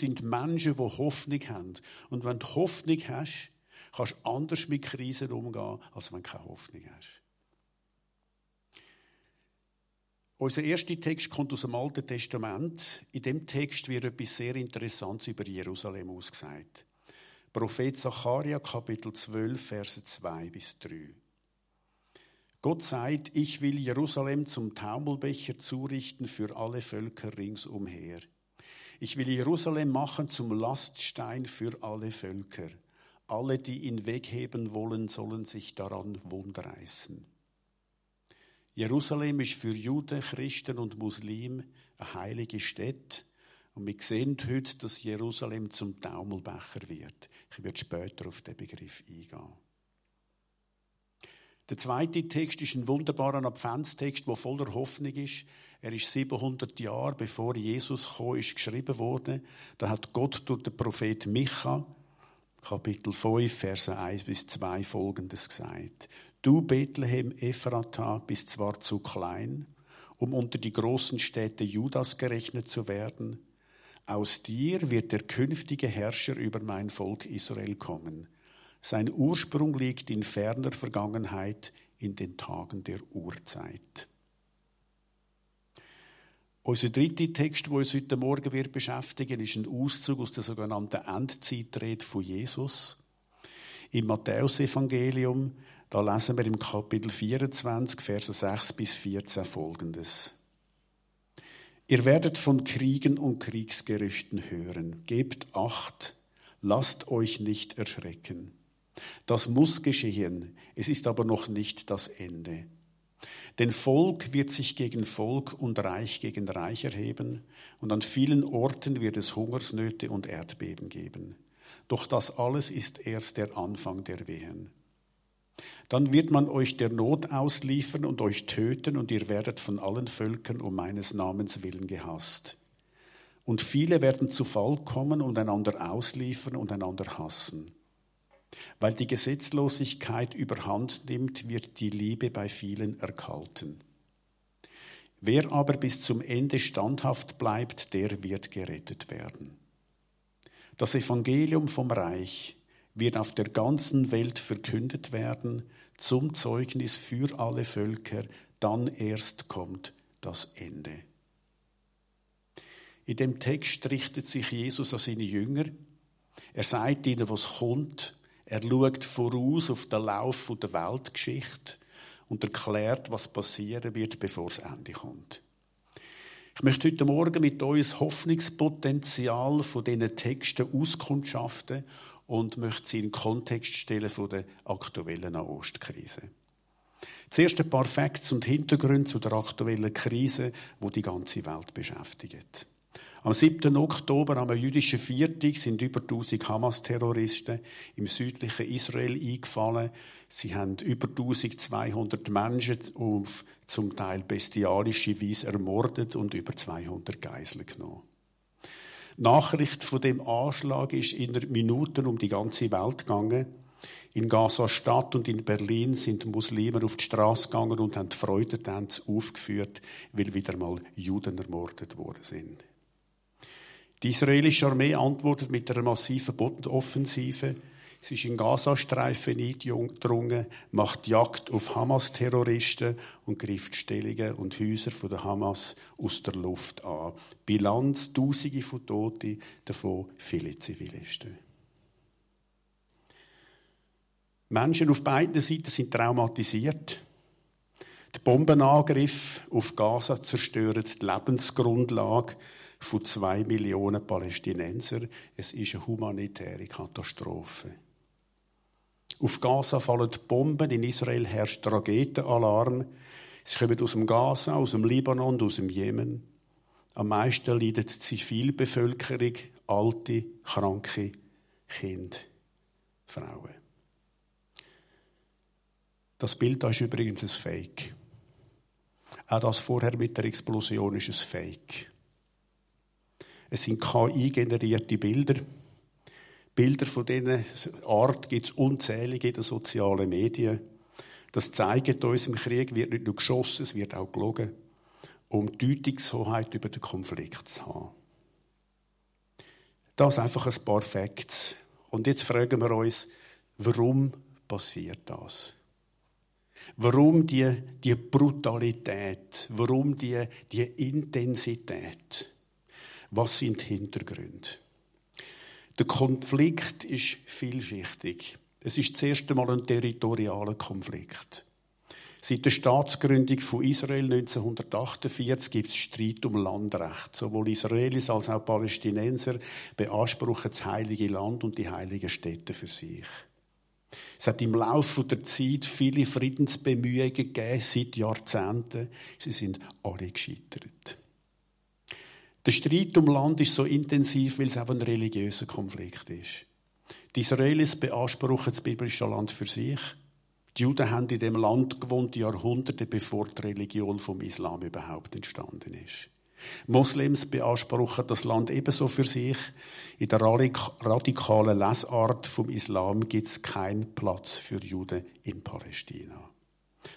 sind Menschen, die Hoffnung haben. Und wenn du Hoffnung hast, kannst du anders mit Krisen umgehen, als wenn du keine Hoffnung hast. Unser erster Text kommt aus dem Alten Testament. In dem Text wird etwas sehr Interessantes über Jerusalem ausgesagt. Prophet Zacharia, Kapitel 12, Verse 2 bis 3. Gott sagt, ich will Jerusalem zum Taumelbecher zurichten für alle Völker ringsumher. Ich will Jerusalem machen zum Laststein für alle Völker. Alle, die ihn wegheben wollen, sollen sich daran wundreißen. Jerusalem ist für Juden, Christen und Muslimen eine heilige Stadt. Und wir sehen heute, dass Jerusalem zum Taumelbecher wird. Ich werde später auf den Begriff eingehen. Der zweite Text ist ein wunderbarer Adventstext, der voller Hoffnung ist. Er ist 700 Jahre bevor Jesus kam, ist geschrieben worden. Da hat Gott durch den Prophet Micha, Kapitel 5, Verse 1 bis 2 folgendes gesagt. Du Bethlehem Ephrata bist zwar zu klein, um unter die großen Städte Judas gerechnet zu werden, aus dir wird der künftige Herrscher über mein Volk Israel kommen. Sein Ursprung liegt in ferner Vergangenheit, in den Tagen der Urzeit. Unser dritter Text, der uns heute Morgen wird beschäftigen, ist ein Auszug aus der sogenannten Endzeitrede von Jesus. Im Matthäusevangelium da lesen wir im Kapitel 24, Verse 6 bis 14 folgendes. Ihr werdet von Kriegen und Kriegsgerüchten hören. Gebt Acht, lasst euch nicht erschrecken. Das muss geschehen, es ist aber noch nicht das Ende. Denn Volk wird sich gegen Volk und Reich gegen Reich erheben, und an vielen Orten wird es Hungersnöte und Erdbeben geben. Doch das alles ist erst der Anfang der Wehen. Dann wird man euch der Not ausliefern und euch töten, und ihr werdet von allen Völkern um meines Namens willen gehasst. Und viele werden zu Fall kommen und einander ausliefern und einander hassen. Weil die Gesetzlosigkeit überhand nimmt, wird die Liebe bei vielen erkalten. Wer aber bis zum Ende standhaft bleibt, der wird gerettet werden. Das Evangelium vom Reich wird auf der ganzen Welt verkündet werden zum Zeugnis für alle Völker, dann erst kommt das Ende. In dem Text richtet sich Jesus an seine Jünger. Er sagt ihnen, was kommt. Er schaut voraus auf den Lauf der Weltgeschichte und erklärt, was passieren wird, bevor das Ende kommt. Ich möchte heute Morgen mit euch das Hoffnungspotenzial von diesen Texten auskundschaften und möchte sie in den Kontext stellen von der aktuellen Nahostkrise. Zuerst ein paar Facts und Hintergründe zu der aktuellen Krise, wo die ganze Welt beschäftigt. Am 7. Oktober, am jüdischen Viertag, sind über 1000 Hamas-Terroristen im südlichen Israel eingefallen. Sie haben über 1200 Menschen auf zum Teil bestialische Weise ermordet und über 200 Geiseln genommen. Nachricht von dem Anschlag ist in Minuten um die ganze Welt gegangen. In Gaza-Stadt und in Berlin sind Muslime auf die Straße gegangen und haben Freudentänze aufgeführt, weil wieder mal Juden ermordet worden sind. Die israelische Armee antwortet mit einer massiven Bodenoffensive. Sie ist in Gazastreifen eingedrungen, macht Jagd auf Hamas-Terroristen und greift Stellungen und Häuser von der Hamas aus der Luft an. Bilanz Tausende von Toten, davon viele Zivilisten. Menschen auf beiden Seiten sind traumatisiert. Die Bombenangriffe auf Gaza zerstören die Lebensgrundlage von zwei Millionen Palästinenser. Es ist eine humanitäre Katastrophe. Auf Gaza fallen Bomben, in Israel herrscht Raketenalarm. Sie kommen aus dem Gaza, aus dem Libanon und aus dem Jemen. Am meisten leidet die Zivilbevölkerung, alte, kranke, Kinder, Frauen. Das Bild da ist übrigens ein Fake. Auch das vorher mit der Explosion ist ein Fake. Es sind KI-generierte Bilder. Bilder von dieser Art gibt es unzählige in den sozialen Medien. Das zeigt uns, im Krieg wird nicht nur geschossen, es wird auch gelogen, um Deutungshoheit über den Konflikt zu haben. Das einfach ein paar Facts. Und jetzt fragen wir uns, warum passiert das? Warum die, die Brutalität? Warum die, die Intensität? Was sind die Hintergründe? Der Konflikt ist vielschichtig. Es ist das erste Mal ein territorialer Konflikt. Seit der Staatsgründung von Israel 1948 gibt es Streit um Landrecht. Sowohl Israelis als auch Palästinenser beanspruchen das heilige Land und die heiligen Städte für sich. Es hat im Laufe der Zeit viele Friedensbemühungen gegeben, seit Jahrzehnten. Sie sind alle gescheitert. Der Streit um Land ist so intensiv, weil es auch ein religiöser Konflikt ist. Die Israelis beanspruchen das biblische Land für sich. Die Juden haben in dem Land gewohnt, Jahrhunderte bevor die Religion vom Islam überhaupt entstanden ist. Moslems beanspruchen das Land ebenso für sich. In der radikalen Lesart vom Islam gibt es keinen Platz für Juden in Palästina.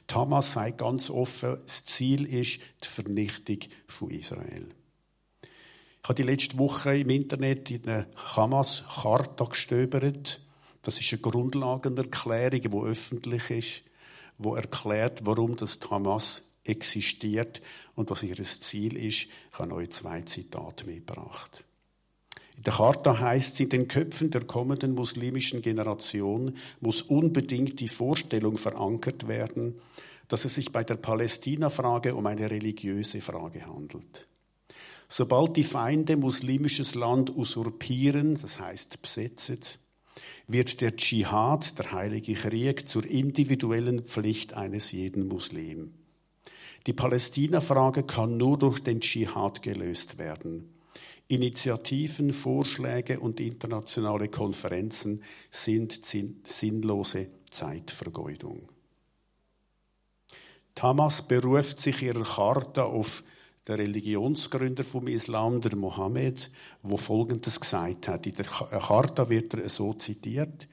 Thomas sagt ganz offen, das Ziel ist die Vernichtung von Israel. Ich habe die letzte Woche im Internet in einer Hamas-Charta gestöbert. Das ist eine Grundlagenerklärung, die öffentlich ist, die erklärt, warum das Hamas existiert und was ihr Ziel ist. Ich habe euch zwei Zitate mitgebracht. In der Charta heißt es, in den Köpfen der kommenden muslimischen Generation muss unbedingt die Vorstellung verankert werden, dass es sich bei der Palästina-Frage um eine religiöse Frage handelt. Sobald die Feinde muslimisches Land usurpieren, das heißt besetzen, wird der Dschihad, der heilige Krieg, zur individuellen Pflicht eines jeden Muslim. Die Palästina-Frage kann nur durch den Dschihad gelöst werden. Initiativen, Vorschläge und internationale Konferenzen sind sinnlose Zeitvergeudung. Tamas beruft sich ihrer Charta auf der Religionsgründer vom Islam, der Mohammed, wo Folgendes gesagt hat. In der Charta wird er so zitiert.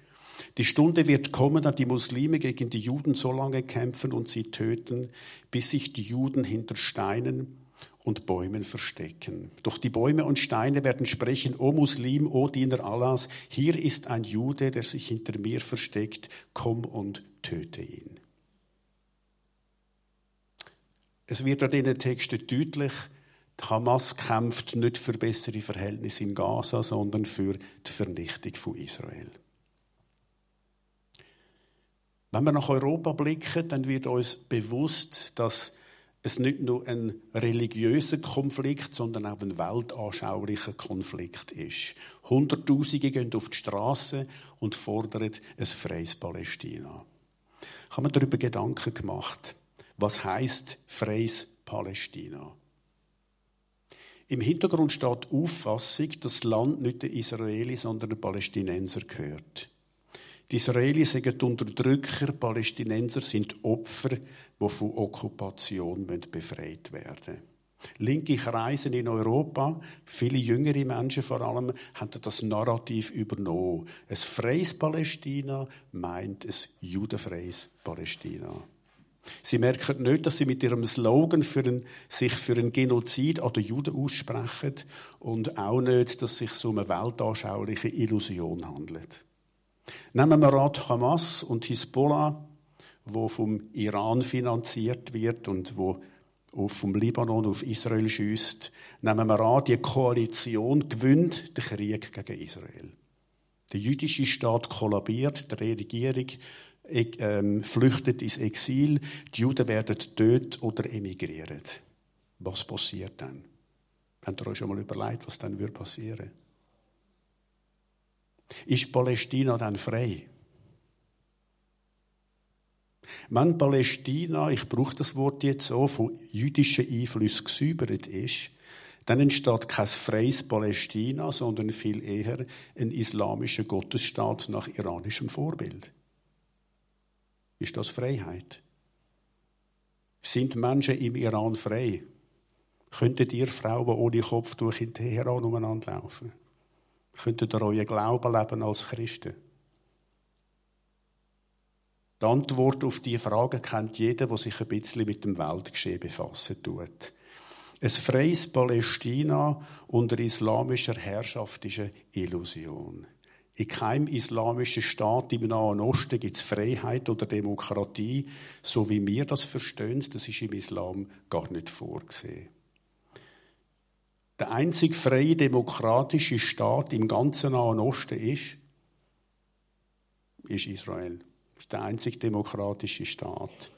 Die Stunde wird kommen, da die Muslime gegen die Juden so lange kämpfen und sie töten, bis sich die Juden hinter Steinen und Bäumen verstecken. Doch die Bäume und Steine werden sprechen, O Muslim, O Diener Allahs, hier ist ein Jude, der sich hinter mir versteckt, komm und töte ihn. Es wird an diesen Texten deutlich, die Hamas kämpft nicht für bessere Verhältnisse in Gaza, sondern für die Vernichtung von Israel. Wenn wir nach Europa blicken, dann wird uns bewusst, dass es nicht nur ein religiöser Konflikt, sondern auch ein weltanschaulicher Konflikt ist. Hunderttausende gehen auf die Straße und fordern ein freies Palästina. Ich habe mir darüber Gedanken gemacht. Was heißt freies Palästina? Im Hintergrund steht die Auffassung, dass das Land nicht den Israelis, sondern den Palästinenser gehört. Die Israelis sind Unterdrücker, Palästinenser sind Opfer, die von Okkupation befreit werden Linke Kreise in Europa, viele jüngere Menschen vor allem, haben das Narrativ übernommen. Ein freies Palästina meint ein judenfreies Palästina. Sie merken nicht, dass sie mit ihrem Slogan für einen, sich für einen Genozid an den Juden aussprechen und auch nicht, dass es sich um eine weltanschauliche Illusion handelt. Nehmen wir an Hamas und Hisbollah, wo vom Iran finanziert wird und wo vom Libanon auf Israel schießt. Nehmen wir an, die Koalition gewinnt den Krieg gegen Israel. Der jüdische Staat kollabiert, die Regierung flüchtet ins Exil, die Juden werden tot oder emigrieren. Was passiert dann? Habt ihr euch schon mal überlegt, was dann passieren würde? Ist Palästina dann frei? Wenn Palästina, ich brauche das Wort jetzt so, von jüdischen Einflüssen gesäubert ist, dann entsteht kein freies Palästina, sondern viel eher ein islamischer Gottesstaat nach iranischem Vorbild. Ist das Freiheit? Sind Menschen im Iran frei? Könntet ihr Frauen ohne Kopftuch in Teheran umeinander laufen? Könntet ihr euren Glauben leben als Christen? Die Antwort auf diese Frage kennt jeder, der sich ein bisschen mit dem Weltgeschehen befassen tut. Ein freies Palästina unter islamischer Herrschaft ist eine Illusion. In keinem islamischen Staat im Nahen Osten gibt es Freiheit oder Demokratie, so wie wir das verstehen. Das ist im Islam gar nicht vorgesehen. Der einzig freie demokratische Staat im ganzen Nahen Osten ist, ist Israel. Das ist der einzig demokratische Staat.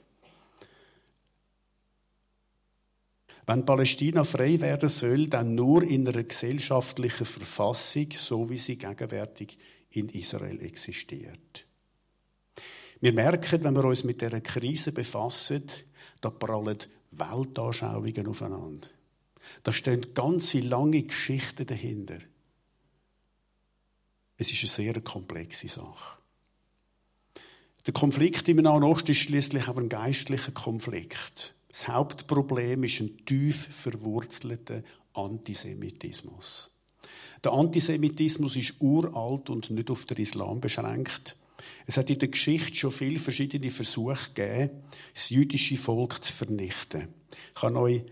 Wenn Palästina frei werden soll, dann nur in einer gesellschaftlichen Verfassung, so wie sie gegenwärtig in Israel existiert. Wir merken, wenn wir uns mit dieser Krise befassen, da prallen Weltanschauungen aufeinander. Da stehen ganze lange Geschichten dahinter. Es ist eine sehr komplexe Sache. Der Konflikt im Nahen Osten ist schließlich auch ein geistlicher Konflikt. Das Hauptproblem ist ein tief verwurzelter Antisemitismus. Der Antisemitismus ist uralt und nicht auf den Islam beschränkt. Es hat in der Geschichte schon viele verschiedene Versuche gegeben, das jüdische Volk zu vernichten. Ich habe euch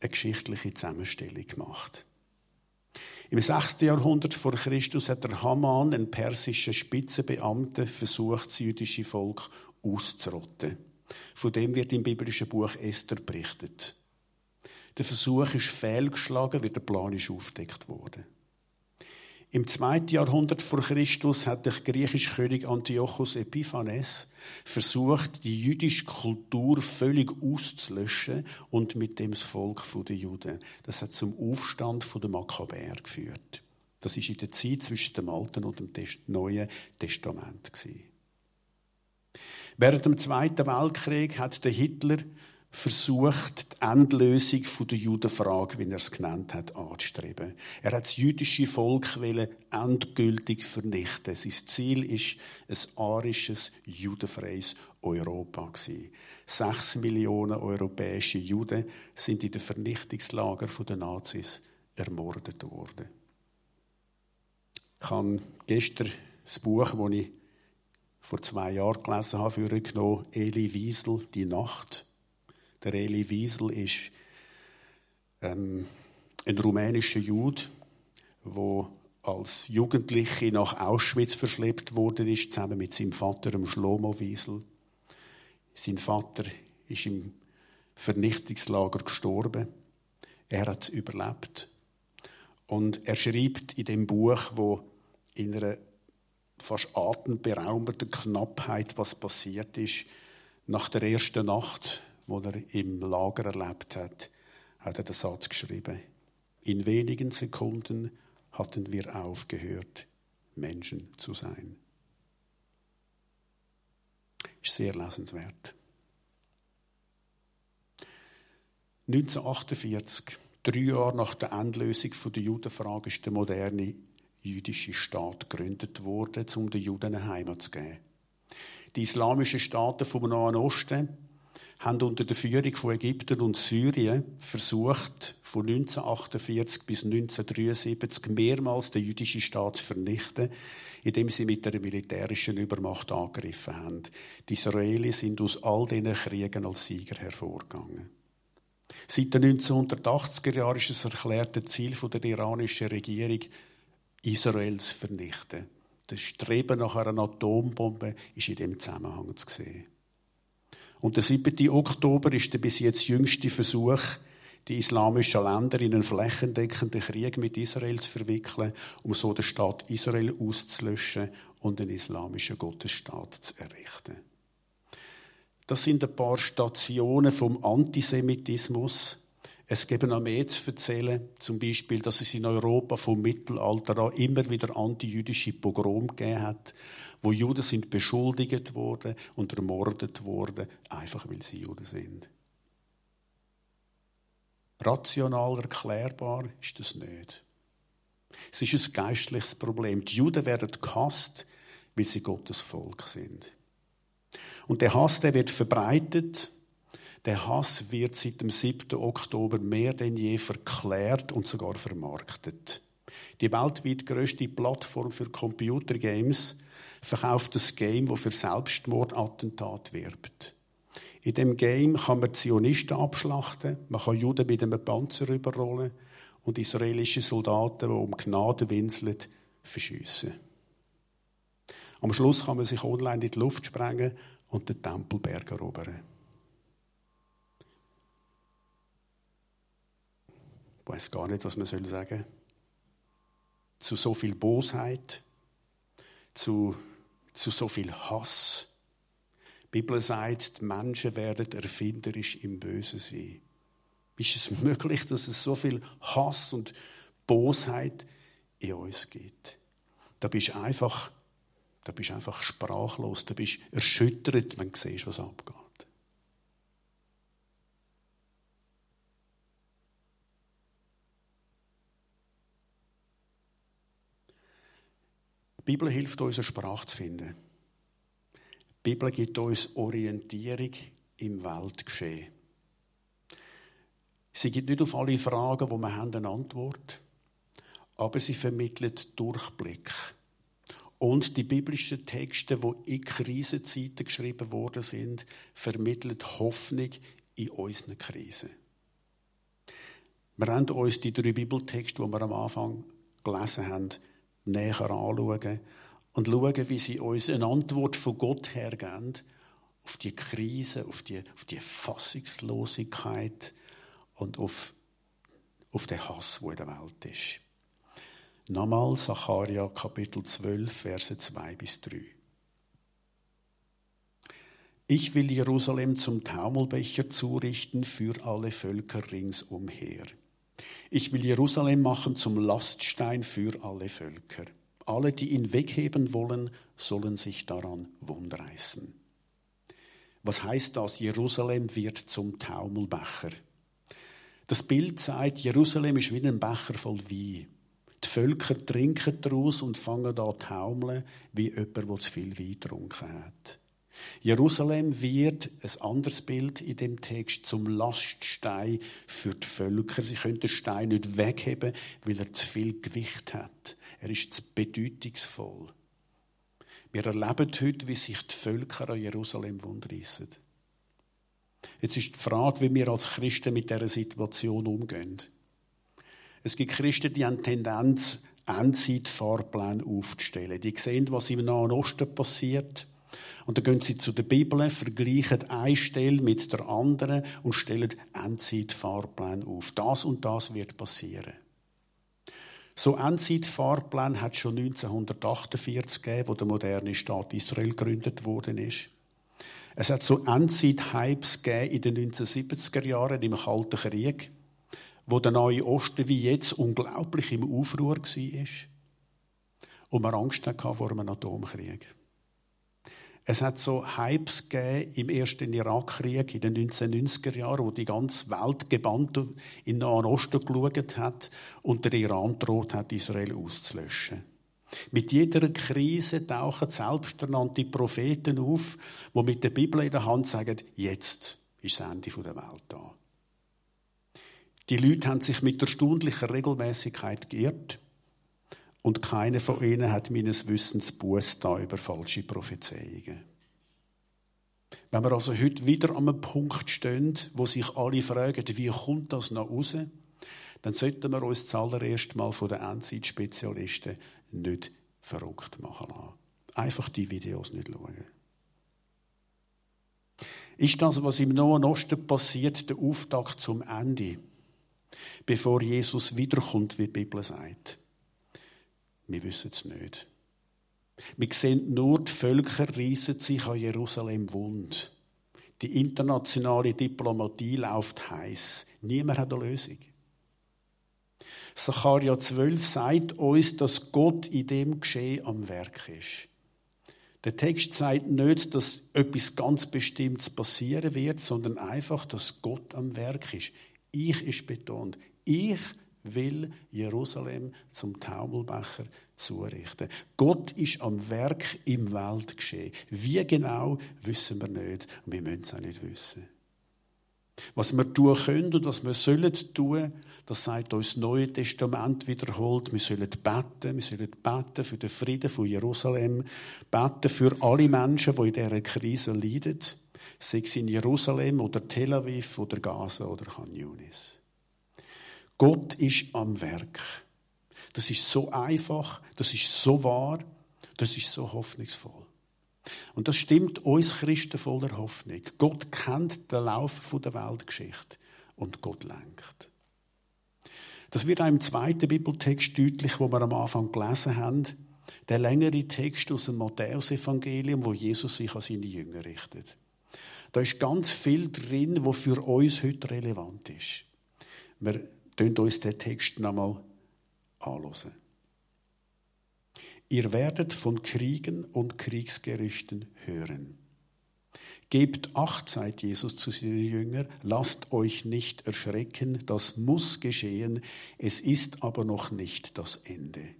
eine geschichtliche Zusammenstellung gemacht. Im 6. Jahrhundert vor Christus hat der Haman, ein persischer Spitzenbeamter, versucht, das jüdische Volk auszurotten. Von dem wird im biblischen Buch Esther berichtet. Der Versuch ist fehlgeschlagen, wie der Plan ist aufdeckt worden. Im zweiten Jahrhundert vor Christus hat der griechische König Antiochus Epiphanes versucht, die jüdische Kultur völlig auszulöschen und mit dem das Volk der Juden. Das hat zum Aufstand der Makkabäer geführt. Das ist in der Zeit zwischen dem Alten und dem Neuen Testament gewesen. Während dem Zweiten Weltkrieg hat der Hitler versucht, die Endlösung der Judenfrage, wie er es genannt hat, anzustreben. Er hat das jüdische Volk endgültig vernichten. Sein Ziel ist ein arisches, judenfreies Europa Sechs Millionen europäische Juden sind in den Vernichtungslagern der Nazis ermordet worden. Ich habe gestern das Buch, das ich vor zwei Jahren gelesen habe, für genommen, Eli Wiesel, Die Nacht. Der Eli Wiesel ist ähm, ein rumänischer Jude, der als Jugendliche nach Auschwitz verschleppt worden ist, zusammen mit seinem Vater, dem Schlomo Wiesel. Sein Vater ist im Vernichtungslager gestorben. Er hat es überlebt. Und er schreibt in dem Buch, wo in einer fast atemberaubender Knappheit, was passiert ist. Nach der ersten Nacht, wo er im Lager erlebt hat, hat er den Satz geschrieben. In wenigen Sekunden hatten wir aufgehört, Menschen zu sein. Ist sehr lesenswert. 1948, drei Jahre nach der Endlösung der Judenfrage, ist der moderne jüdische Staat gegründet wurde, um den Juden eine Heimat zu geben. Die islamischen Staaten vom Nahen Osten haben unter der Führung von Ägypten und Syrien versucht, von 1948 bis 1973 mehrmals den jüdischen Staat zu vernichten, indem sie mit einer militärischen Übermacht angegriffen haben. Die Israelis sind aus all diesen Kriegen als Sieger hervorgegangen. Seit den 1980er Jahren ist es erklärte Ziel der iranischen Regierung, Israel zu vernichten. Das Streben nach einer Atombombe ist in dem Zusammenhang zu sehen. Und der 7. Oktober ist der bis jetzt jüngste Versuch, die islamischen Länder in einen flächendeckenden Krieg mit Israel zu verwickeln, um so den Staat Israel auszulöschen und einen islamischen Gottesstaat zu errichten. Das sind ein paar Stationen vom Antisemitismus, es gibt noch mehr zu erzählen, zum Beispiel, dass es in Europa vom Mittelalter an immer wieder antijüdische Pogrom gegeben hat, wo Juden sind beschuldigt worden und ermordet worden, einfach weil sie Juden sind. Rational erklärbar ist das nicht. Es ist ein geistliches Problem. Die Juden werden gehasst, weil sie Gottes Volk sind. Und der Hass, der wird verbreitet der Hass wird seit dem 7. Oktober mehr denn je verklärt und sogar vermarktet. Die weltweit größte Plattform für Computergames verkauft das Game, das für Selbstmordattentat wirbt. In dem Game kann man Zionisten abschlachten, man kann Juden mit einem Panzer überrollen und israelische Soldaten, die um Gnade winseln, verschiessen. Am Schluss kann man sich online in die Luft sprengen und den Tempelberg erobern. Weiß gar nicht, was man sagen soll. Zu so viel Bosheit, zu, zu so viel Hass. Die Bibel sagt, die Menschen werden erfinderisch im Bösen sein. Ist es möglich, dass es so viel Hass und Bosheit in uns gibt? Da bist du einfach, da bist einfach sprachlos, da bist erschüttert, wenn du siehst, was abgeht. Die Bibel hilft uns, eine Sprache zu finden. Die Bibel gibt uns Orientierung im Weltgeschehen. Sie gibt nicht auf alle Fragen, wo wir haben, eine Antwort, aber sie vermittelt Durchblick. Und die biblischen Texte, die in Krisenzeiten geschrieben worden sind, vermitteln Hoffnung in unseren Krisen. Wir haben uns die drei Bibeltexte, die wir am Anfang gelesen haben, näher anschauen und schauen, wie sie uns eine Antwort von Gott her geben auf die Krise, auf die, auf die Fassungslosigkeit und auf, auf den Hass, der in der Welt ist. Nochmal Sacharja Kapitel 12, Verse 2 bis 3. Ich will Jerusalem zum Taumelbecher zurichten für alle Völker ringsumher. Ich will Jerusalem machen zum Laststein für alle Völker. Alle, die ihn wegheben wollen, sollen sich daran wundreißen. Was heißt das? Jerusalem wird zum Taumelbecher. Das Bild sagt, Jerusalem ist wie ein Becher voll Wein. Die Völker trinken daraus und fangen an zu taumeln, wie jemand, der zu viel Wein getrunken hat. Jerusalem wird, ein anderes Bild in dem Text, zum Laststein für die Völker. Sie können den Stein nicht wegheben, weil er zu viel Gewicht hat. Er ist zu bedeutungsvoll. Wir erleben heute, wie sich die Völker an Jerusalem wundreissen. Jetzt ist die Frage, wie wir als Christen mit dieser Situation umgehen. Es gibt Christen, die haben Tendenz, Endzeitfahrpläne aufzustellen. Die sehen, was im Nahen Osten passiert und dann gehen sie zu der Bibel, vergleichen eine Stelle mit der anderen und stellen Endzeitfahrpläne auf. Das und das wird passieren. So Endzeitfahrplan hat es schon 1948 gegeben, wo der moderne Staat Israel gegründet worden ist. Es hat so Endzeit-Hypes gegeben in den 1970er Jahren im Kalten Krieg, wo der Neue Osten wie jetzt unglaublich im Aufruhr war und man Angst hatte vor einem Atomkrieg. Es hat so Hypes gegeben im ersten Irakkrieg in den 1990er Jahren, wo die ganze Welt gebannt in den Nahen Osten geschaut hat und der Iran droht hat, Israel auszulöschen. Mit jeder Krise tauchen selbsternannte Propheten auf, die mit der Bibel in der Hand sagen, jetzt ist das Ende der Welt da. Die Leute haben sich mit erstaunlicher Regelmäßigkeit geirrt und keiner von ihnen hat meines Wissens Buß über falsche Prophezeiungen. Wenn wir also heute wieder an einem Punkt stehen, wo sich alle fragen, wie kommt das noch raus, dann sollten wir uns zuallererst mal von den Endzeitspezialisten nicht verrückt machen lassen. Einfach die Videos nicht schauen. Ist das, was im Nahen Osten passiert, der Auftakt zum Ende, bevor Jesus wiederkommt, wie die Bibel sagt? Wir wissen es nicht. Wir sehen nur, die Völker reissen sich an Jerusalem wund. Die internationale Diplomatie läuft heiß. Niemand hat eine Lösung. Sacharja 12 sagt uns, dass Gott in dem Geschehen am Werk ist. Der Text sagt nicht, dass etwas ganz Bestimmtes passieren wird, sondern einfach, dass Gott am Werk ist. Ich ist betont. Ich will Jerusalem zum Taumelbecher zurichten. Gott ist am Werk im Weltgeschehen. Wie genau, wissen wir nicht. Und wir müssen es auch nicht wissen. Was wir tun können und was wir sollen tun, das sagt uns das Neue Testament wiederholt. Wir sollen beten, wir sollen beten für den Frieden von Jerusalem, beten für alle Menschen, die in dieser Krise leiden. sei es in Jerusalem oder Tel Aviv oder Gaza oder Khan Yunis. Gott ist am Werk. Das ist so einfach, das ist so wahr, das ist so hoffnungsvoll. Und das stimmt uns Christen voller Hoffnung. Gott kennt den Lauf der Weltgeschichte und Gott lenkt. Das wird auch im zweiten Bibeltext deutlich, wo wir am Anfang gelesen haben. Der längere Text aus dem Matthäusevangelium, wo Jesus sich an seine Jünger richtet. Da ist ganz viel drin, was für uns heute relevant ist. Wir tun uns den Text nochmal anschauen. Ihr werdet von Kriegen und Kriegsgerüchten hören. Gebt Acht, sagt Jesus zu seinen Jüngern, lasst euch nicht erschrecken, das muss geschehen, es ist aber noch nicht das Ende.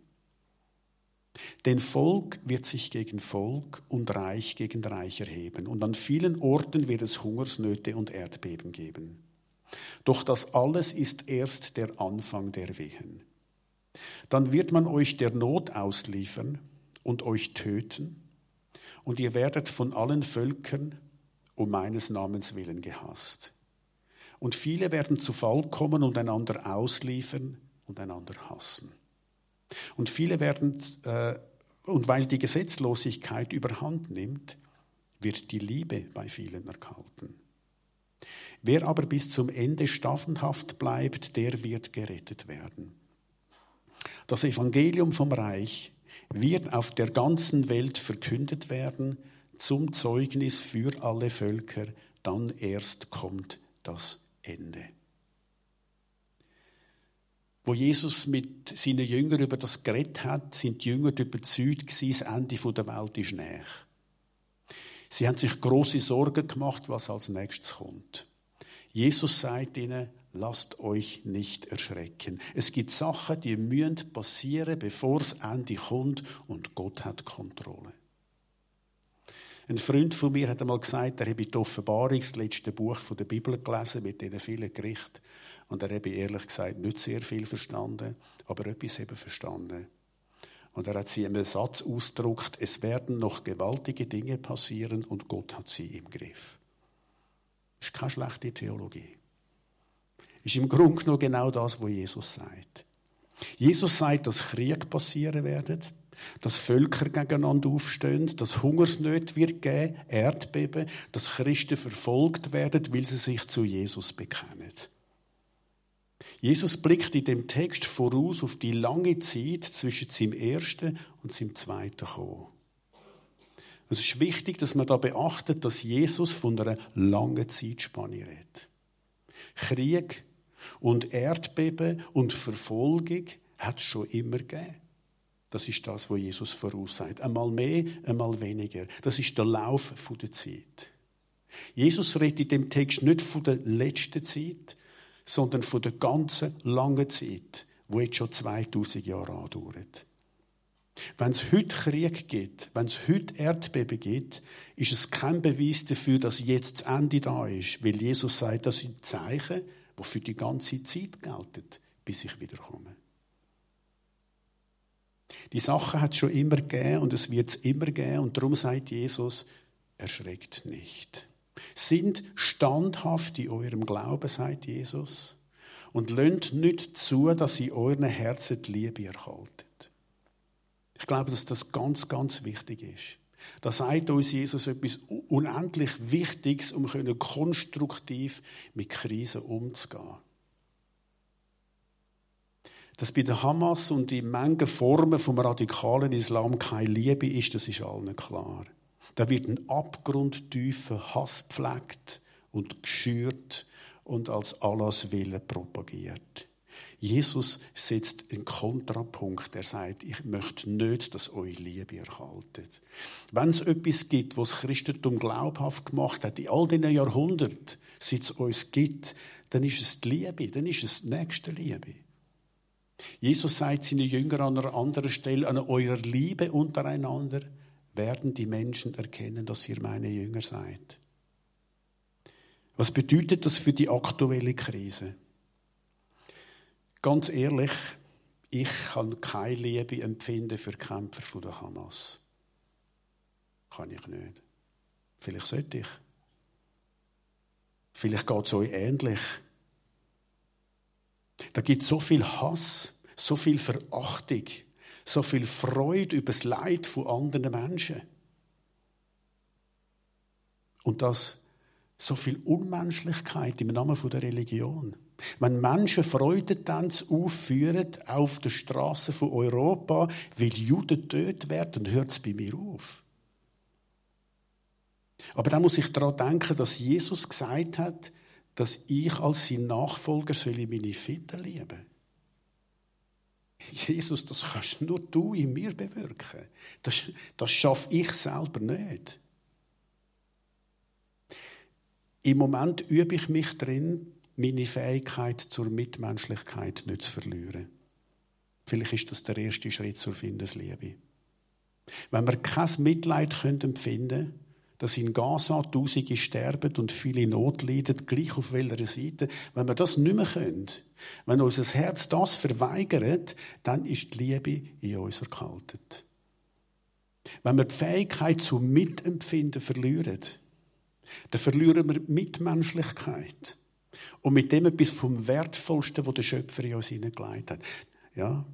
Denn Volk wird sich gegen Volk und Reich gegen Reich erheben, und an vielen Orten wird es Hungersnöte und Erdbeben geben. Doch das alles ist erst der Anfang der Wehen. Dann wird man euch der Not ausliefern und euch töten, und ihr werdet von allen Völkern um meines Namens willen gehasst. Und viele werden zu Fall kommen und einander ausliefern und einander hassen. Und viele werden, äh, und weil die Gesetzlosigkeit überhand nimmt, wird die Liebe bei vielen erkalten. Wer aber bis zum Ende staffenhaft bleibt, der wird gerettet werden. Das Evangelium vom Reich wird auf der ganzen Welt verkündet werden zum Zeugnis für alle Völker, dann erst kommt das Ende. Wo Jesus mit seinen Jüngern über das geredet hat, sind die Jünger überzeugt gewesen, das Ende der Welt ist näher. Sie haben sich große Sorgen gemacht, was als nächstes kommt. Jesus sagt ihnen, lasst euch nicht erschrecken. Es gibt Sachen, die müssen passieren, bevor das Ende kommt und Gott hat Kontrolle. Ein Freund von mir hat einmal gesagt, er habe die Offenbarung, das letzte Buch der Bibel gelesen, mit diesen vielen Gerichten. Und er habe ehrlich gesagt nicht sehr viel verstanden, aber etwas eben verstanden. Und er hat sie in einem Satz ausgedrückt, es werden noch gewaltige Dinge passieren und Gott hat sie im Griff. Das ist keine schlechte Theologie. Das Ist im Grunde genommen genau das, was Jesus sagt. Jesus sagt, dass Krieg passieren werden dass Völker gegeneinander aufstehen, dass Hungersnöte wird geben, Erdbeben, dass Christen verfolgt werden, weil sie sich zu Jesus bekennen. Jesus blickt in dem Text voraus auf die lange Zeit zwischen seinem ersten und seinem zweiten Kommen. Es ist wichtig, dass man da beachtet, dass Jesus von einer langen Zeitspanne redet. Krieg und Erdbeben und Verfolgung hat es schon immer gegeben. Das ist das, was Jesus voraussagt. Einmal mehr, einmal weniger. Das ist der Lauf der Zeit. Jesus redet in dem Text nicht von der letzten Zeit, sondern von der ganzen langen Zeit, wo jetzt schon 2000 Jahre andauert. Wenn es heute Krieg gibt, wenn es heute Erdbeben gibt, ist es kein Beweis dafür, dass jetzt das Ende da ist, weil Jesus sagt, das sind Zeichen, die für die ganze Zeit gelten, bis ich wiederkomme. Die Sache hat es schon immer gegeben und es wird es immer geben und darum sagt Jesus, erschreckt nicht. Sind standhaft in eurem Glauben, sagt Jesus, und lönt nicht zu, dass in euren Herzen die Liebe erhaltet. Ich glaube, dass das ganz, ganz wichtig ist. Da sagt uns Jesus etwas unendlich Wichtiges, um konstruktiv mit Krisen umzugehen dass bei der Hamas und in Mengen Formen vom radikalen Islam keine Liebe ist, das ist allen klar. Da wird ein abgrundtiefer Hass gepflegt und geschürt und als Allahs Wille propagiert. Jesus setzt einen Kontrapunkt. Er sagt, ich möchte nicht, dass euch Liebe erhaltet. Wenn es etwas gibt, was das Christentum glaubhaft gemacht hat, in all diesen Jahrhunderten, seit es uns gibt, dann ist es die Liebe, dann ist es die nächste Liebe. Jesus sagt seinen Jüngern an einer anderen Stelle, an eurer Liebe untereinander werden die Menschen erkennen, dass ihr meine Jünger seid. Was bedeutet das für die aktuelle Krise? Ganz ehrlich, ich kann keine Liebe empfinden für Kämpfer von der Hamas. Kann ich nicht. Vielleicht sollte ich. Vielleicht geht es euch ähnlich. Da gibt es so viel Hass, so viel Verachtung, so viel Freude über das Leid von anderen Menschen. Und das so viel Unmenschlichkeit im Namen der Religion. Wenn Menschen Freudentanz aufführen auf der Straße von Europa, weil Juden tötet werden, dann hört es bei mir auf. Aber da muss ich daran denken, dass Jesus gesagt hat, dass ich als sein Nachfolger soll meine Finder lieben. Jesus, das kannst nur du in mir bewirken. Das, das schaffe ich selber nicht. Im Moment übe ich mich drin, meine Fähigkeit zur Mitmenschlichkeit nicht zu verlieren. Vielleicht ist das der erste Schritt zur Findesliebe. Wenn wir kein Mitleid empfinden können, dass in Gaza Tausende sterben und viele Not leiden, gleich auf welcher Seite, wenn wir das nicht mehr können, wenn unser Herz das verweigert, dann ist die Liebe in uns erkaltet. Wenn wir die Fähigkeit zum Mitempfinden verlieren, dann verlieren wir Mitmenschlichkeit. Und mit dem etwas vom Wertvollsten, was der Schöpfer in uns hineingelegt hat. Ja.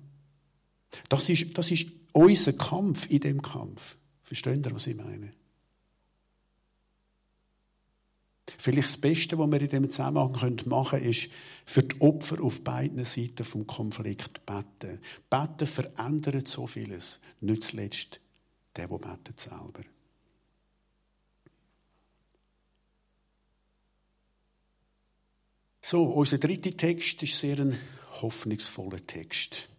Das ist, das ist unser Kampf in dem Kampf. Versteht ihr, was ich meine? Vielleicht das Beste, was wir in diesem Zusammenhang machen können, ist für die Opfer auf beiden Seiten vom Konflikt beten. Beten verändert so vieles. Nicht zuletzt der, der betet selber. So, unser dritter Text ist sehr ein hoffnungsvoller Text.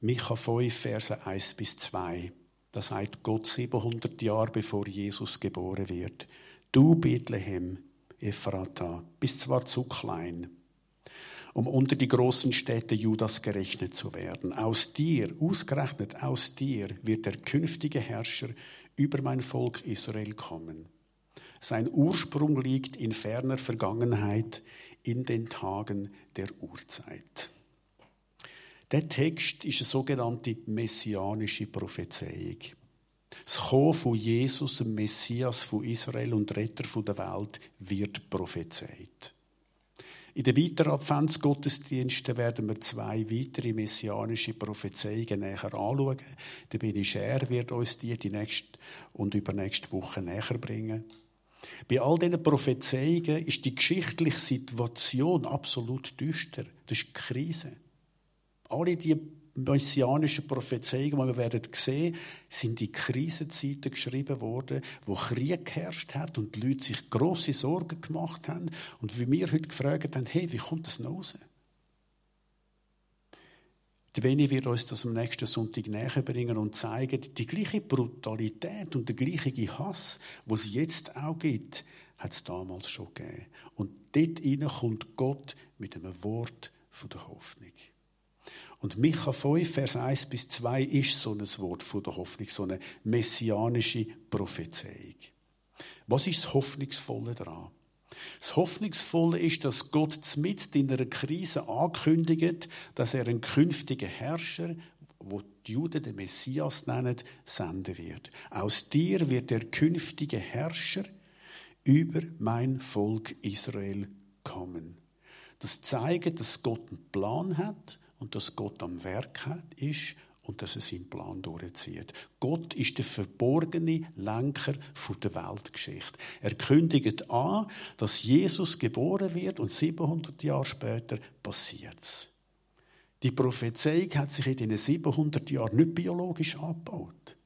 Micha 5, Verse 1 bis 2. Da sagt Gott 700 Jahre bevor Jesus geboren wird. Du Bethlehem, Ephrata, bist zwar zu klein, um unter die großen Städte Judas gerechnet zu werden. Aus dir, ausgerechnet aus dir, wird der künftige Herrscher über mein Volk Israel kommen. Sein Ursprung liegt in ferner Vergangenheit, in den Tagen der Urzeit. Der Text ist eine sogenannte messianische Prophezeiung. Das Kommen von Jesus, dem Messias von Israel und Retter der Welt, wird prophezeit. In den weiteren Adventsgottesdiensten werden wir zwei weitere messianische Prophezeiungen näher anschauen. Der Benny Scher wird uns die, die nächste und übernächste Woche näher bringen. Bei all diesen Prophezeiungen ist die geschichtliche Situation absolut düster. Das ist die Krise. Alle die messianischen Prophezeiungen, die wir werden sehen, sind in Krisenzeiten geschrieben worden, wo Krieg geherrscht hat und die Leute sich große Sorgen gemacht haben und wie wir heute gefragt haben, hey, wie kommt das noch raus? Die Benny wird uns das am nächsten Sonntag näher bringen und zeigen, die gleiche Brutalität und der gleiche Hass, was es jetzt auch gibt, hat es damals schon gegeben. Und dort kommt Gott mit einem Wort von der Hoffnung. Und Micha 5, Vers 1 bis 2 ist so ein Wort von der Hoffnung, so eine messianische Prophezeiung. Was ist das Hoffnungsvolle daran? Das Hoffnungsvolle ist, dass Gott mit in einer Krise ankündigt, dass er einen künftigen Herrscher, wo die Juden den Messias nennen, senden wird. Aus dir wird der künftige Herrscher über mein Volk Israel kommen. Das zeigt, dass Gott einen Plan hat und dass Gott am Werk ist und dass er seinen Plan durchzieht. Gott ist der verborgene Lenker der Weltgeschichte. Er kündigt an, dass Jesus geboren wird und 700 Jahre später passiert's. Die Prophezeiung hat sich in diesen 700 Jahren nicht biologisch abgebaut.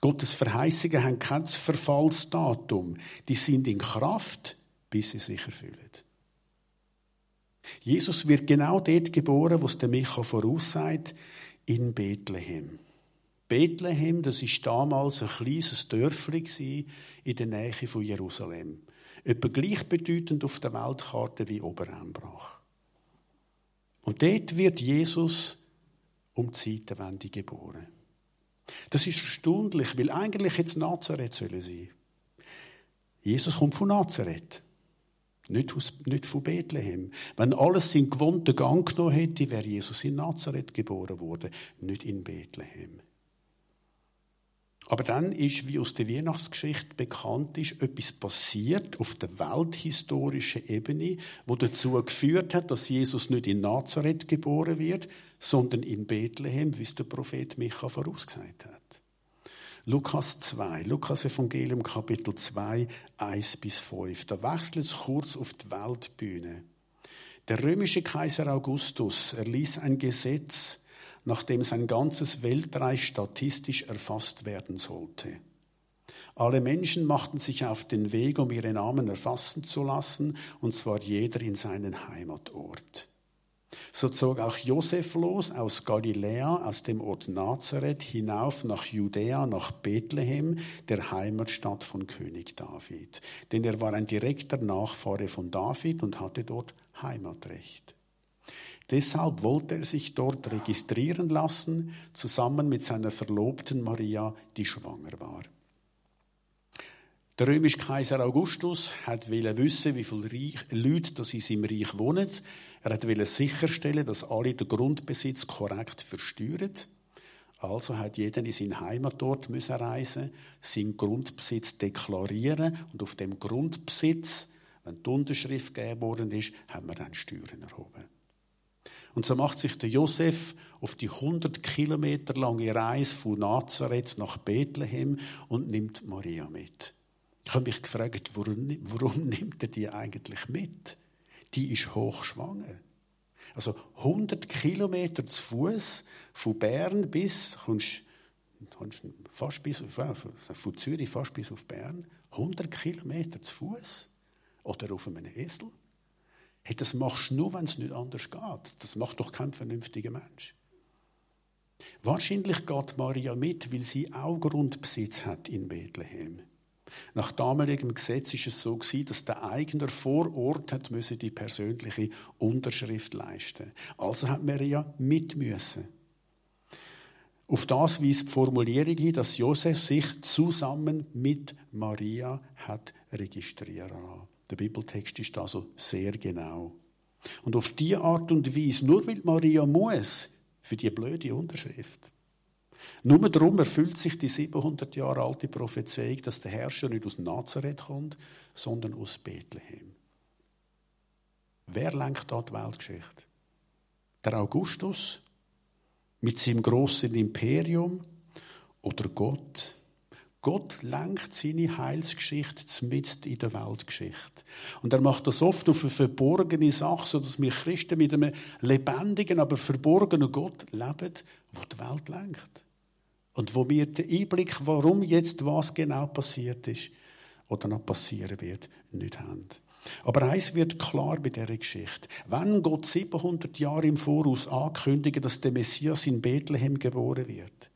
Gottes Verheißungen haben kein Verfallsdatum. Die sind in Kraft, bis sie sich erfüllen. Jesus wird genau dort geboren, wo es der Micha voraussagt in Bethlehem. Bethlehem, das ist damals ein kleines Dörfli in der Nähe von Jerusalem. Etwa gleichbedeutend auf der Weltkarte wie Oberembrach. Und dort wird Jesus um die Zeitenwende geboren. Das ist erstaunlich, weil eigentlich jetzt Nazareth sollen sein. Jesus kommt von Nazareth. Nicht, aus, nicht von Bethlehem. Wenn alles seinen gewohnten Gang genommen hätte, wäre Jesus in Nazareth geboren worden, nicht in Bethlehem. Aber dann ist, wie aus der Weihnachtsgeschichte bekannt ist, etwas passiert auf der welthistorischen Ebene, wo dazu geführt hat, dass Jesus nicht in Nazareth geboren wird, sondern in Bethlehem, wie es der Prophet Micha vorausgesagt hat. Lukas 2, Lukas Evangelium Kapitel 2, 1 bis 5. Da wechselt es kurz auf die Weltbühne. Der römische Kaiser Augustus erließ ein Gesetz, nachdem sein ganzes Weltreich statistisch erfasst werden sollte. Alle Menschen machten sich auf den Weg, um ihre Namen erfassen zu lassen, und zwar jeder in seinen Heimatort. So zog auch Josef los aus Galiläa, aus dem Ort Nazareth, hinauf nach Judäa, nach Bethlehem, der Heimatstadt von König David. Denn er war ein direkter Nachfahre von David und hatte dort Heimatrecht. Deshalb wollte er sich dort registrieren lassen, zusammen mit seiner Verlobten Maria, die schwanger war. Der römische Kaiser Augustus hat wissen, wie viele Leute das in seinem Reich wohnen. Er hat sicherstellen, dass alle den Grundbesitz korrekt versteuern. Also hat jeder in seinen Heimatort müssen reisen, seinen Grundbesitz deklarieren und auf dem Grundbesitz, wenn die Unterschrift gegeben worden ist, haben wir dann Steuern erhoben. Und so macht sich der Josef auf die 100 Kilometer lange Reise von Nazareth nach Bethlehem und nimmt Maria mit. Ich habe mich gefragt, warum, warum nimmt er die eigentlich mit? Die ist hochschwanger. Also 100 Kilometer zu Fuß von Bern bis, kommst, kommst fast bis auf, von Zürich fast bis auf Bern. 100 Kilometer zu Fuß oder auf einem Esel. Hey, das machst du nur, wenn es nicht anders geht. Das macht doch kein vernünftiger Mensch. Wahrscheinlich geht Maria mit, weil sie auch Grundbesitz hat in Bethlehem. Nach damaligem Gesetz ist es so gewesen, dass der Eigner vor Ort hat müsse die persönliche Unterschrift leisten. Also hat Maria mit müssen. Auf das weist die Formulierung hin, dass Josef sich zusammen mit Maria hat registrieren lassen. Der Bibeltext ist also sehr genau. Und auf die Art und Weise, nur weil Maria muss, für die blöde Unterschrift. Nur darum erfüllt sich die 700 Jahre alte Prophezeiung, dass der Herrscher nicht aus Nazareth kommt, sondern aus Bethlehem. Wer lenkt dort die Weltgeschichte? Der Augustus mit seinem großen Imperium oder Gott? Gott lenkt seine Heilsgeschichte mitten in der Weltgeschichte. Und er macht das oft auf eine verborgene Sache, sodass wir Christen mit einem lebendigen, aber verborgenen Gott leben, wo die Welt lenkt. Und wo wir den Einblick, warum jetzt was genau passiert ist oder noch passieren wird, nicht haben. Aber eins wird klar bei dieser Geschichte. Wenn Gott 700 Jahre im Voraus ankündigt, dass der Messias in Bethlehem geboren wird,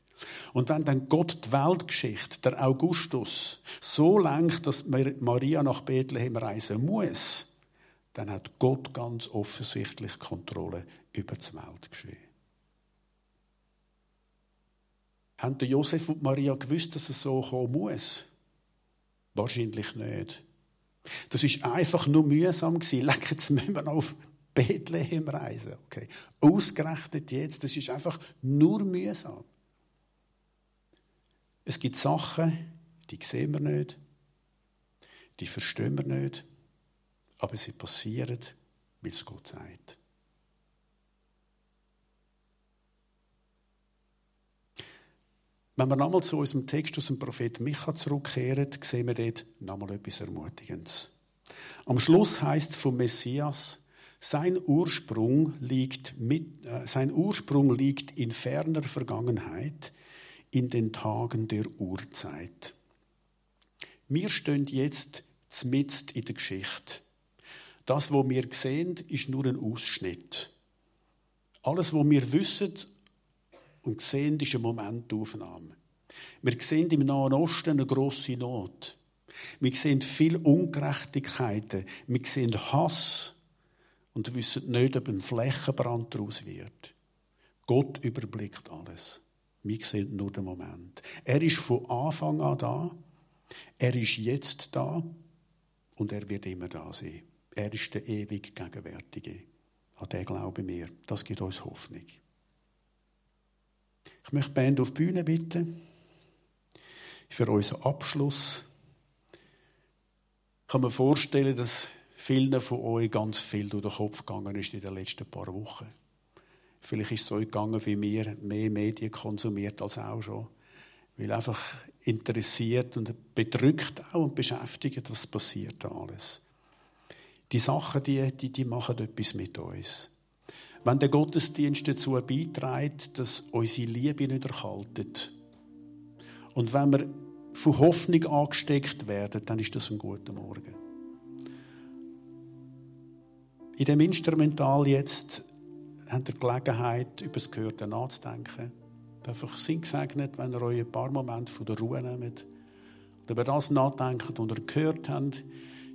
und wenn dann Gott die Weltgeschichte, der Augustus, so lenkt, dass Maria nach Bethlehem reisen muss, dann hat Gott ganz offensichtlich Kontrolle über das Weltgeschehen. Haben Josef und Maria gewusst, dass es so kommen muss? Wahrscheinlich nicht. Das ist einfach nur mühsam gewesen. Leck, jetzt müssen wir auf Bethlehem reisen. Okay. Ausgerechnet jetzt, das ist einfach nur mühsam. Es gibt Sachen, die sehen wir nicht, die verstehen wir nicht, aber sie passieren, weil es Gott sagt. Wenn wir nochmal zu unserem Text aus dem Prophet Micha zurückkehren, sehen wir dort nochmal etwas Ermutigendes. Am Schluss heißt es vom Messias, sein Ursprung liegt, mit, äh, sein Ursprung liegt in ferner Vergangenheit, in den Tagen der Urzeit. Wir stehen jetzt mitten in der Geschichte. Das, was wir sehen, ist nur ein Ausschnitt. Alles, was wir wissen und sehen, ist eine Momentaufnahme. Wir sehen im Nahen Osten eine grosse Not. Wir sehen viele Ungerechtigkeiten. Wir sehen Hass und wissen nicht, ob ein Flächenbrand daraus wird. Gott überblickt alles. Wir sehen nur den Moment. Er ist von Anfang an da. Er ist jetzt da. Und er wird immer da sein. Er ist der ewig Gegenwärtige. An den glauben wir. Das gibt uns Hoffnung. Ich möchte die Band auf die Bühne bitten. für unseren Abschluss. Ich kann mir vorstellen, dass vielen von euch ganz viel durch den Kopf gegangen ist in den letzten paar Wochen. Vielleicht ist es euch gegangen wie mir, mehr Medien konsumiert als auch schon. Weil einfach interessiert und bedrückt auch und beschäftigt, was passiert da alles. Die Sachen, die, die, die machen etwas mit uns. Wenn der Gottesdienst dazu beiträgt, dass unsere Liebe nicht erkaltet. Und wenn wir von Hoffnung angesteckt werden, dann ist das ein guter Morgen. In dem Instrumental jetzt habt ihr Gelegenheit, über das Gehörte nachzudenken. Einfach sind gesegnet, wenn ihr euch ein paar Momente von der Ruhe nehmt und über das nachdenkt, was ihr gehört habt.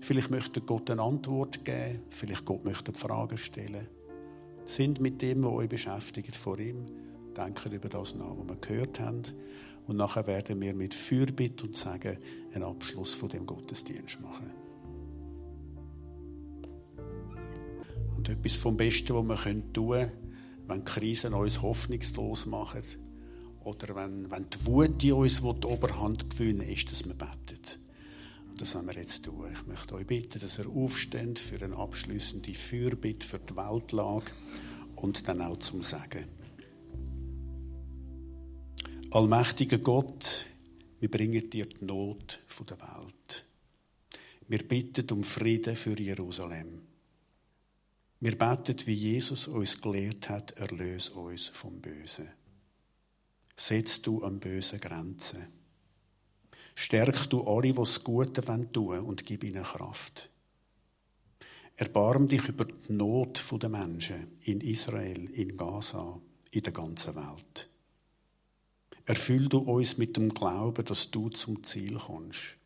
Vielleicht möchte Gott eine Antwort geben, vielleicht Gott möchte Fragen stellen. Sind mit dem, was euch beschäftigt, vor ihm. Denkt über das nach, was wir gehört haben. Und nachher werden wir mit Fürbitte und Sagen einen Abschluss von dem Gottesdienst machen. Und etwas vom Besten, was wir tun können, wenn Krisen uns hoffnungslos machen oder wenn, wenn die Wut in uns die Oberhand gewinnen ist, dass wir beten. Das werden wir jetzt tun. Ich möchte euch bitten, dass ihr aufsteht für eine abschließende Fürbitte für die Weltlage und dann auch zum Sagen. Allmächtiger Gott, wir bringen dir die Not der Welt. Wir bitten um Frieden für Jerusalem. Wir beten, wie Jesus uns gelehrt hat, erlöse uns vom Bösen. Setz du am Bösen Grenzen. Stärk du alle, die das Gute tun wollen, und gib ihnen Kraft. Erbarm dich über die Not der Menschen in Israel, in Gaza, in der ganzen Welt. Erfüll du uns mit dem Glauben, dass du zum Ziel kommst.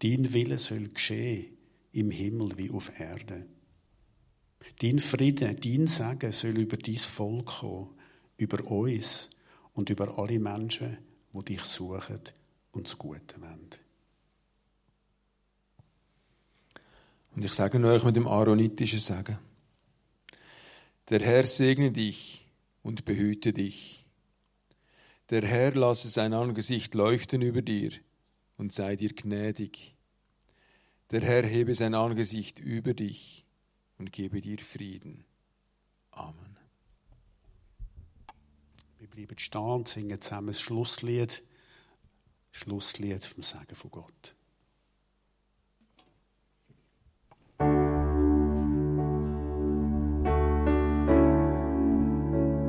Dein Wille soll geschehen, im Himmel wie auf Erde. Dein Frieden, dein Segen soll über dein Volk kommen, über uns und über alle Menschen, die dich suchen und das Gute wollen. Und ich sage euch mit dem aaronitischen Sagen. Der Herr segne dich und behüte dich. Der Herr lasse sein Angesicht leuchten über dir und sei dir gnädig. Der Herr hebe sein Angesicht über dich und gebe dir Frieden. Amen. Wir bleiben stehen und singen zusammen das Schlusslied. Schlusslied vom Sagen von Gott.